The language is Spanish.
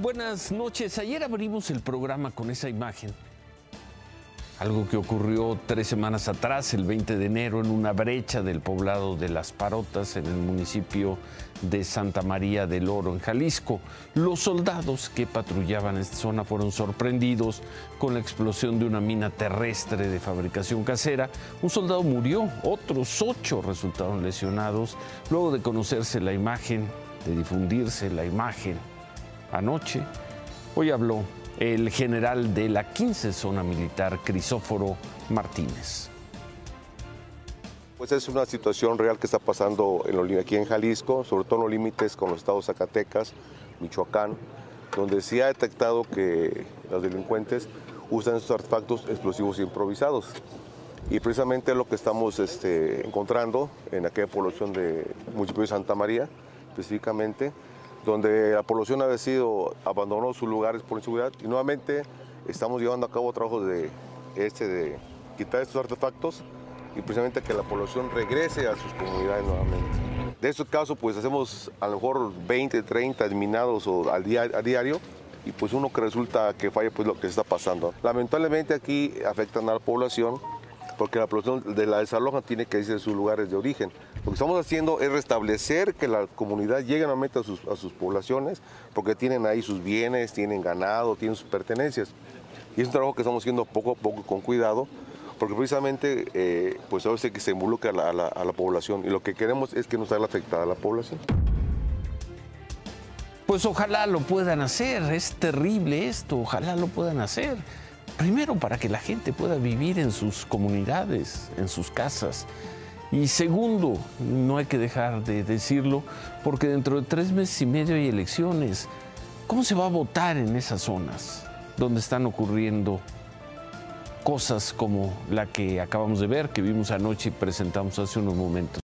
Buenas noches. Ayer abrimos el programa con esa imagen. Algo que ocurrió tres semanas atrás, el 20 de enero, en una brecha del poblado de Las Parotas, en el municipio de Santa María del Oro, en Jalisco. Los soldados que patrullaban esta zona fueron sorprendidos con la explosión de una mina terrestre de fabricación casera. Un soldado murió, otros ocho resultaron lesionados luego de conocerse la imagen, de difundirse la imagen anoche. Hoy habló el general de la 15 Zona Militar, Crisóforo Martínez. Pues es una situación real que está pasando aquí en Jalisco, sobre todo en los límites con los estados Zacatecas, Michoacán, donde se ha detectado que los delincuentes usan estos artefactos explosivos improvisados. Y precisamente lo que estamos este, encontrando en aquella población de municipio de Santa María, específicamente, donde la población ha sido abandonó sus lugares por inseguridad y nuevamente estamos llevando a cabo trabajos de, este, de quitar estos artefactos y precisamente que la población regrese a sus comunidades nuevamente. De estos casos pues hacemos a lo mejor 20, 30 minados al día, a diario y pues uno que resulta que falla pues lo que está pasando. Lamentablemente aquí afectan a la población porque la población de la desaloja tiene que irse de sus lugares de origen. Lo que estamos haciendo es restablecer que la comunidad llegue nuevamente a sus, a sus poblaciones, porque tienen ahí sus bienes, tienen ganado, tienen sus pertenencias. Y es un trabajo que estamos haciendo poco a poco, con cuidado, porque precisamente eh, pues a veces que se involucra a la, a la, población y lo que queremos es que no salga afectada la población. Pues ojalá lo puedan hacer, es terrible esto, ojalá lo puedan hacer. Primero, para que la gente pueda vivir en sus comunidades, en sus casas. Y segundo, no hay que dejar de decirlo, porque dentro de tres meses y medio hay elecciones. ¿Cómo se va a votar en esas zonas donde están ocurriendo cosas como la que acabamos de ver, que vimos anoche y presentamos hace unos momentos?